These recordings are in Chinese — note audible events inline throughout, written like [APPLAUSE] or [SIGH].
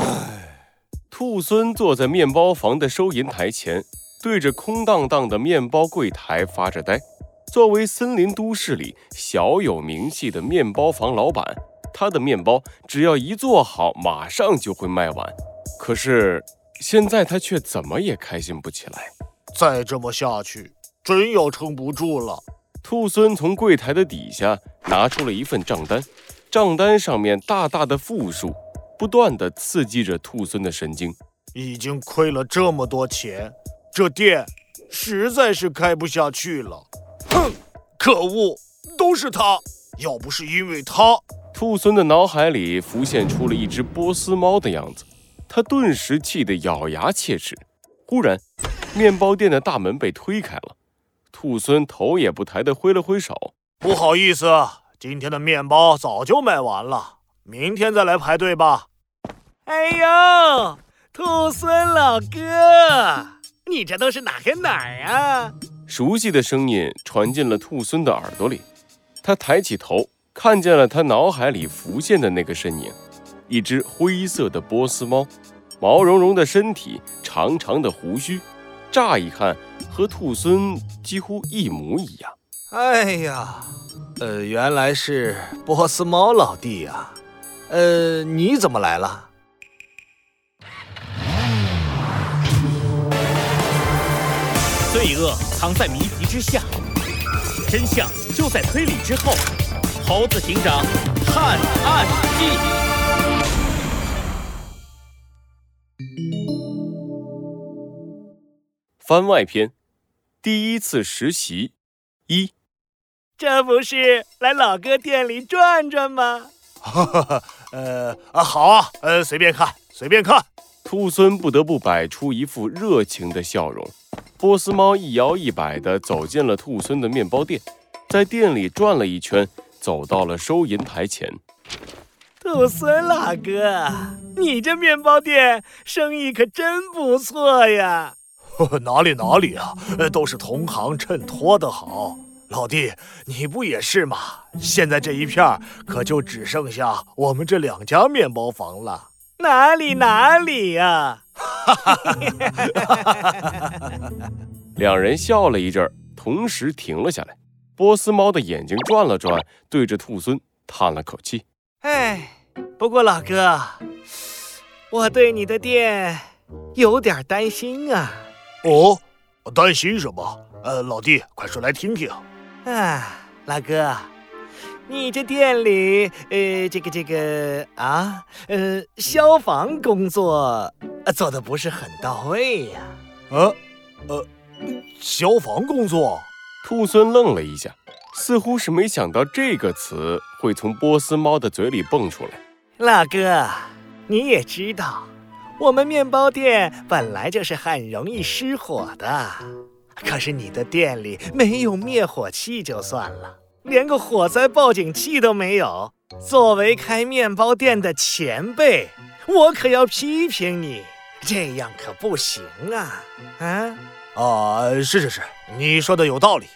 唉，兔孙坐在面包房的收银台前，对着空荡荡的面包柜台发着呆。作为森林都市里小有名气的面包房老板，他的面包只要一做好，马上就会卖完。可是现在他却怎么也开心不起来。再这么下去，真要撑不住了。兔孙从柜台的底下拿出了一份账单，账单上面大大的负数，不断的刺激着兔孙的神经。已经亏了这么多钱，这店实在是开不下去了。哼，可恶，都是他！要不是因为他，兔孙的脑海里浮现出了一只波斯猫的样子，他顿时气得咬牙切齿。忽然，面包店的大门被推开了，兔孙头也不抬地挥了挥手：“不好意思，今天的面包早就卖完了，明天再来排队吧。”哎呦，兔孙老哥，你这都是哪跟哪儿啊？熟悉的声音传进了兔孙的耳朵里，他抬起头，看见了他脑海里浮现的那个身影，一只灰色的波斯猫，毛茸茸的身体，长长的胡须，乍一看和兔孙几乎一模一样。哎呀，呃，原来是波斯猫老弟呀，呃，你怎么来了？罪恶藏在谜题之下，真相就在推理之后。猴子警长探案记番外篇：第一次实习一。这不是来老哥店里转转吗？哈 [LAUGHS] 哈，呃啊，好啊，呃，随便看，随便看。兔孙不得不摆出一副热情的笑容。波斯猫一摇一摆地走进了兔孙的面包店，在店里转了一圈，走到了收银台前。兔孙老哥，你这面包店生意可真不错呀！[LAUGHS] 哪里哪里啊，都是同行衬托的好。老弟，你不也是吗？现在这一片可就只剩下我们这两家面包房了。哪里哪里呀！[LAUGHS] 两人笑了一阵，同时停了下来。波斯猫的眼睛转了转，对着兔孙叹了口气：“哎，不过老哥，我对你的店有点担心啊。”“哦，担心什么？呃，老弟，快说来听听。”“啊，老哥。”你这店里，呃，这个这个啊，呃，消防工作做的不是很到位呀？啊，呃，消防工作？兔孙愣了一下，似乎是没想到这个词会从波斯猫的嘴里蹦出来。老哥，你也知道，我们面包店本来就是很容易失火的，可是你的店里没有灭火器就算了。连个火灾报警器都没有。作为开面包店的前辈，我可要批评你，这样可不行啊！啊啊，是是是，你说的有道理。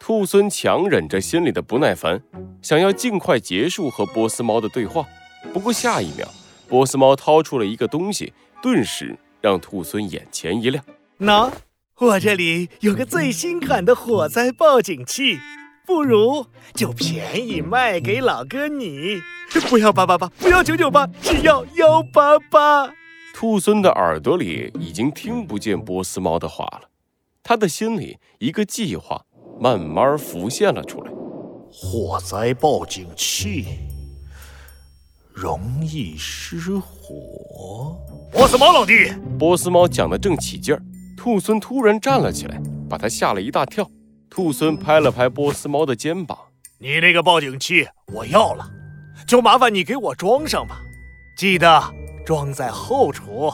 兔孙强忍着心里的不耐烦，想要尽快结束和波斯猫的对话。不过下一秒，波斯猫掏出了一个东西，顿时让兔孙眼前一亮。喏，我这里有个最新款的火灾报警器。不如就便宜卖给老哥你，不要八八八，不要九九八，只要幺八八。兔孙的耳朵里已经听不见波斯猫的话了，他的心里一个计划慢慢浮现了出来。火灾报警器容易失火。波斯猫老弟，波斯猫讲的正起劲儿，兔孙突然站了起来，把他吓了一大跳。兔孙拍了拍波斯猫的肩膀：“你那个报警器我要了，就麻烦你给我装上吧，记得装在后厨。”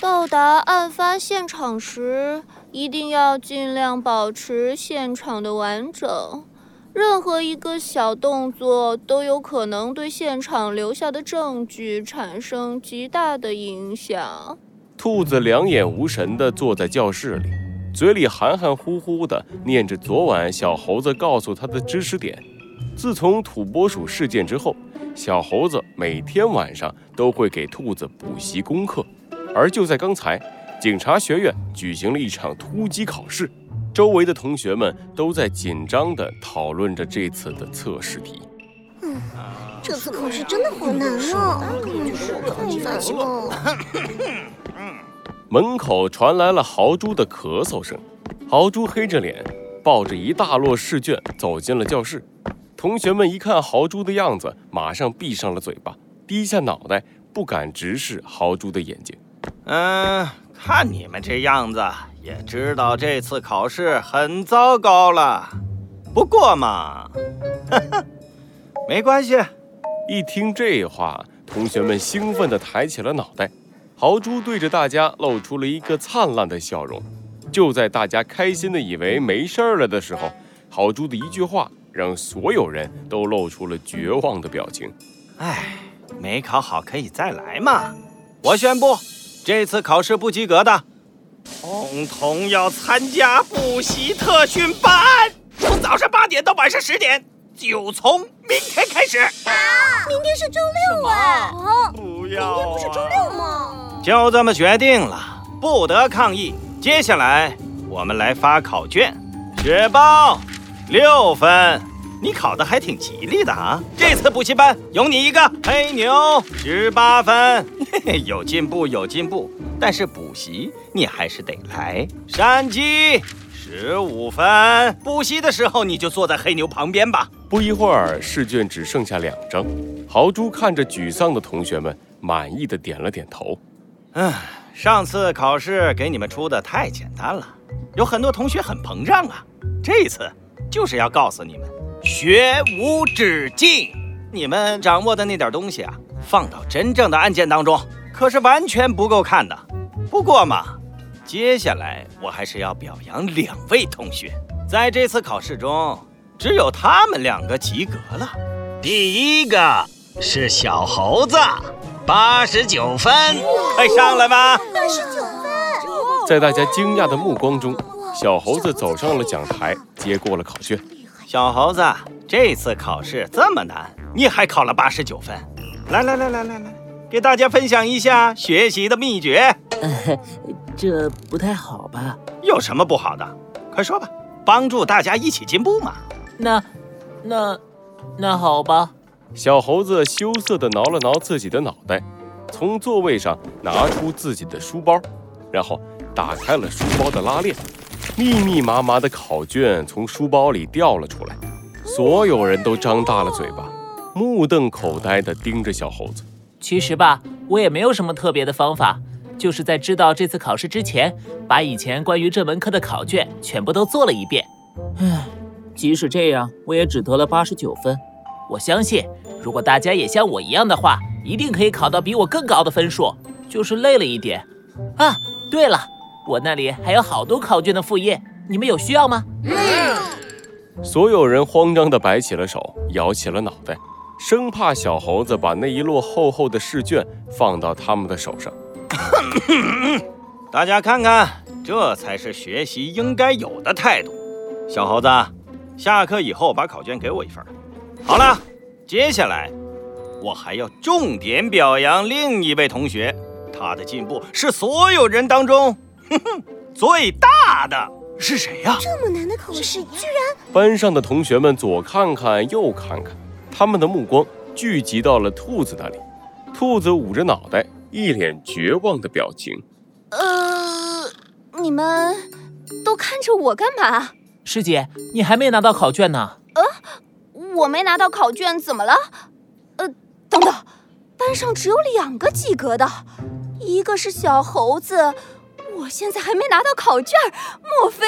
到达案发现场时，一定要尽量保持现场的完整。任何一个小动作都有可能对现场留下的证据产生极大的影响。兔子两眼无神地坐在教室里。嘴里含含糊糊地念着昨晚小猴子告诉他的知识点。自从土拨鼠事件之后，小猴子每天晚上都会给兔子补习功课。而就在刚才，警察学院举行了一场突击考试，周围的同学们都在紧张地讨论着这次的测试题。嗯，这次考试真的好难啊！太难了。[LAUGHS] 门口传来了豪猪的咳嗽声，豪猪黑着脸，抱着一大摞试卷走进了教室。同学们一看豪猪的样子，马上闭上了嘴巴，低下脑袋，不敢直视豪猪的眼睛。嗯，看你们这样子，也知道这次考试很糟糕了。不过嘛，哈哈，没关系。一听这话，同学们兴奋地抬起了脑袋。豪猪对着大家露出了一个灿烂的笑容。就在大家开心的以为没事儿了的时候，豪猪的一句话让所有人都露出了绝望的表情。唉，没考好可以再来嘛！我宣布，这次考试不及格的，统统要参加补习特训班，从早上八点到晚上十点，就从明天开始。啊，明天是周六哎！不要！明天不是周六吗？就这么决定了，不得抗议。接下来我们来发考卷。雪豹，六分，你考的还挺吉利的啊！这次补习班有你一个。黑牛，十八分，嘿嘿，有进步，有进步。但是补习你还是得来。山鸡，十五分，补习的时候你就坐在黑牛旁边吧。不一会儿，试卷只剩下两张。豪猪看着沮丧的同学们，满意的点了点头。唉，上次考试给你们出的太简单了，有很多同学很膨胀啊。这次就是要告诉你们，学无止境。你们掌握的那点东西啊，放到真正的案件当中，可是完全不够看的。不过嘛，接下来我还是要表扬两位同学，在这次考试中，只有他们两个及格了。第一个是小猴子。八十九分，快上来吧！八十九分，在大家惊讶的目光中，小猴子走上了讲台，接过了考卷。小猴子，这次考试这么难，你还考了八十九分？来来来来来来，给大家分享一下学习的秘诀。[LAUGHS] 这不太好吧？有什么不好的？快说吧，帮助大家一起进步嘛。那，那，那好吧。小猴子羞涩地挠了挠自己的脑袋，从座位上拿出自己的书包，然后打开了书包的拉链，密密麻麻的考卷从书包里掉了出来。所有人都张大了嘴巴，目瞪口呆地盯着小猴子。其实吧，我也没有什么特别的方法，就是在知道这次考试之前，把以前关于这门课的考卷全部都做了一遍。唉，即使这样，我也只得了八十九分。我相信。如果大家也像我一样的话，一定可以考到比我更高的分数。就是累了一点。啊，对了，我那里还有好多考卷的复印，你们有需要吗？嗯。所有人慌张地摆起了手，摇起了脑袋，生怕小猴子把那一摞厚厚的试卷放到他们的手上。大家看看，这才是学习应该有的态度。小猴子，下课以后把考卷给我一份。好了。接下来，我还要重点表扬另一位同学，他的进步是所有人当中，哼哼，最大的是谁呀？这么难的考试，居然……班上的同学们左看看右看看，他们的目光聚集到了兔子那里。兔子捂着脑袋，一脸绝望的表情。呃，你们都看着我干嘛？师姐，你还没拿到考卷呢。呃。我没拿到考卷，怎么了？呃，等等，班上只有两个及格的，一个是小猴子，我现在还没拿到考卷，莫非？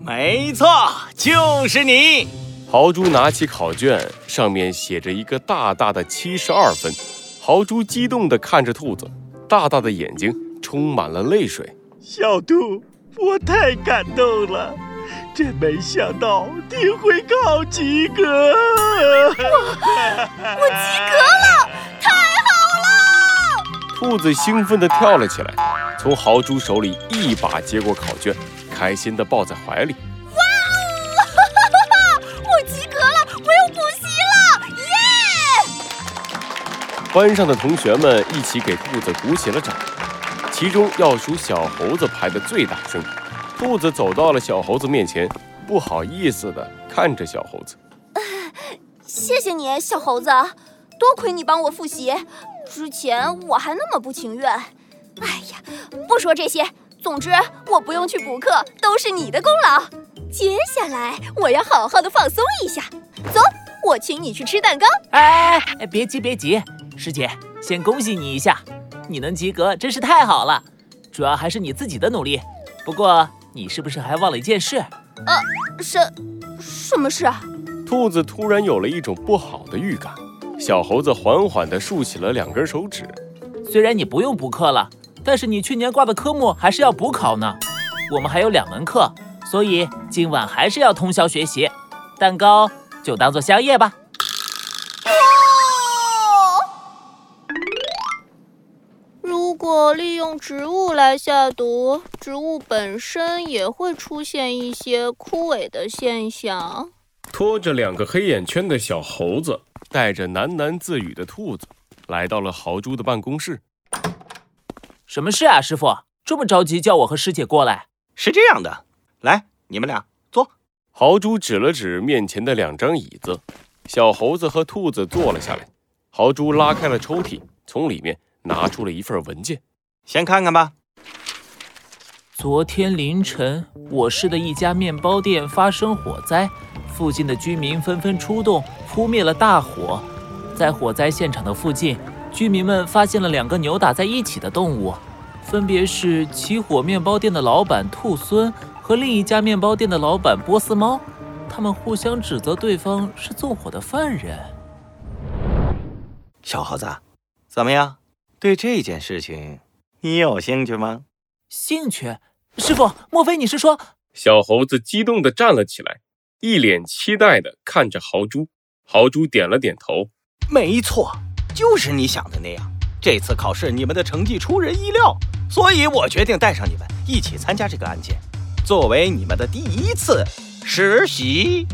没错，就是你。豪猪拿起考卷，上面写着一个大大的七十二分。豪猪激动地看着兔子，大大的眼睛充满了泪水。小兔，我太感动了。真没想到你会考及格！我我及格了，太好了！兔子兴奋地跳了起来，从豪猪手里一把接过考卷，开心地抱在怀里。哇哦！我及格了，我要补习了！耶！班上的同学们一起给兔子鼓起了掌，其中要数小猴子拍的最大声。兔子走到了小猴子面前，不好意思的看着小猴子。谢谢你，小猴子，多亏你帮我复习，之前我还那么不情愿。哎呀，不说这些，总之我不用去补课，都是你的功劳。接下来我要好好的放松一下，走，我请你去吃蛋糕。哎哎，别急别急，师姐，先恭喜你一下，你能及格真是太好了，主要还是你自己的努力。不过你是不是还忘了一件事？呃，什什么事啊？兔子突然有了一种不好的预感，小猴子缓缓地竖起了两根手指。虽然你不用补课了，但是你去年挂的科目还是要补考呢。我们还有两门课，所以今晚还是要通宵学习。蛋糕就当做宵夜吧。果利用植物来下毒，植物本身也会出现一些枯萎的现象。拖着两个黑眼圈的小猴子，带着喃喃自语的兔子，来到了豪猪的办公室。什么事啊，师傅？这么着急叫我和师姐过来？是这样的，来，你们俩坐。豪猪指了指面前的两张椅子，小猴子和兔子坐了下来。豪猪拉开了抽屉，从里面拿出了一份文件，先看看吧。昨天凌晨，我市的一家面包店发生火灾，附近的居民纷纷出动扑灭了大火。在火灾现场的附近，居民们发现了两个扭打在一起的动物，分别是起火面包店的老板兔孙和另一家面包店的老板波斯猫。他们互相指责对方是纵火的犯人。小猴子，怎么样？对这件事情你有兴趣吗？兴趣？师傅，莫非你是说……小猴子激动地站了起来，一脸期待地看着豪猪。豪猪点了点头，没错，就是你想的那样。这次考试你们的成绩出人意料，所以我决定带上你们一起参加这个案件，作为你们的第一次实习。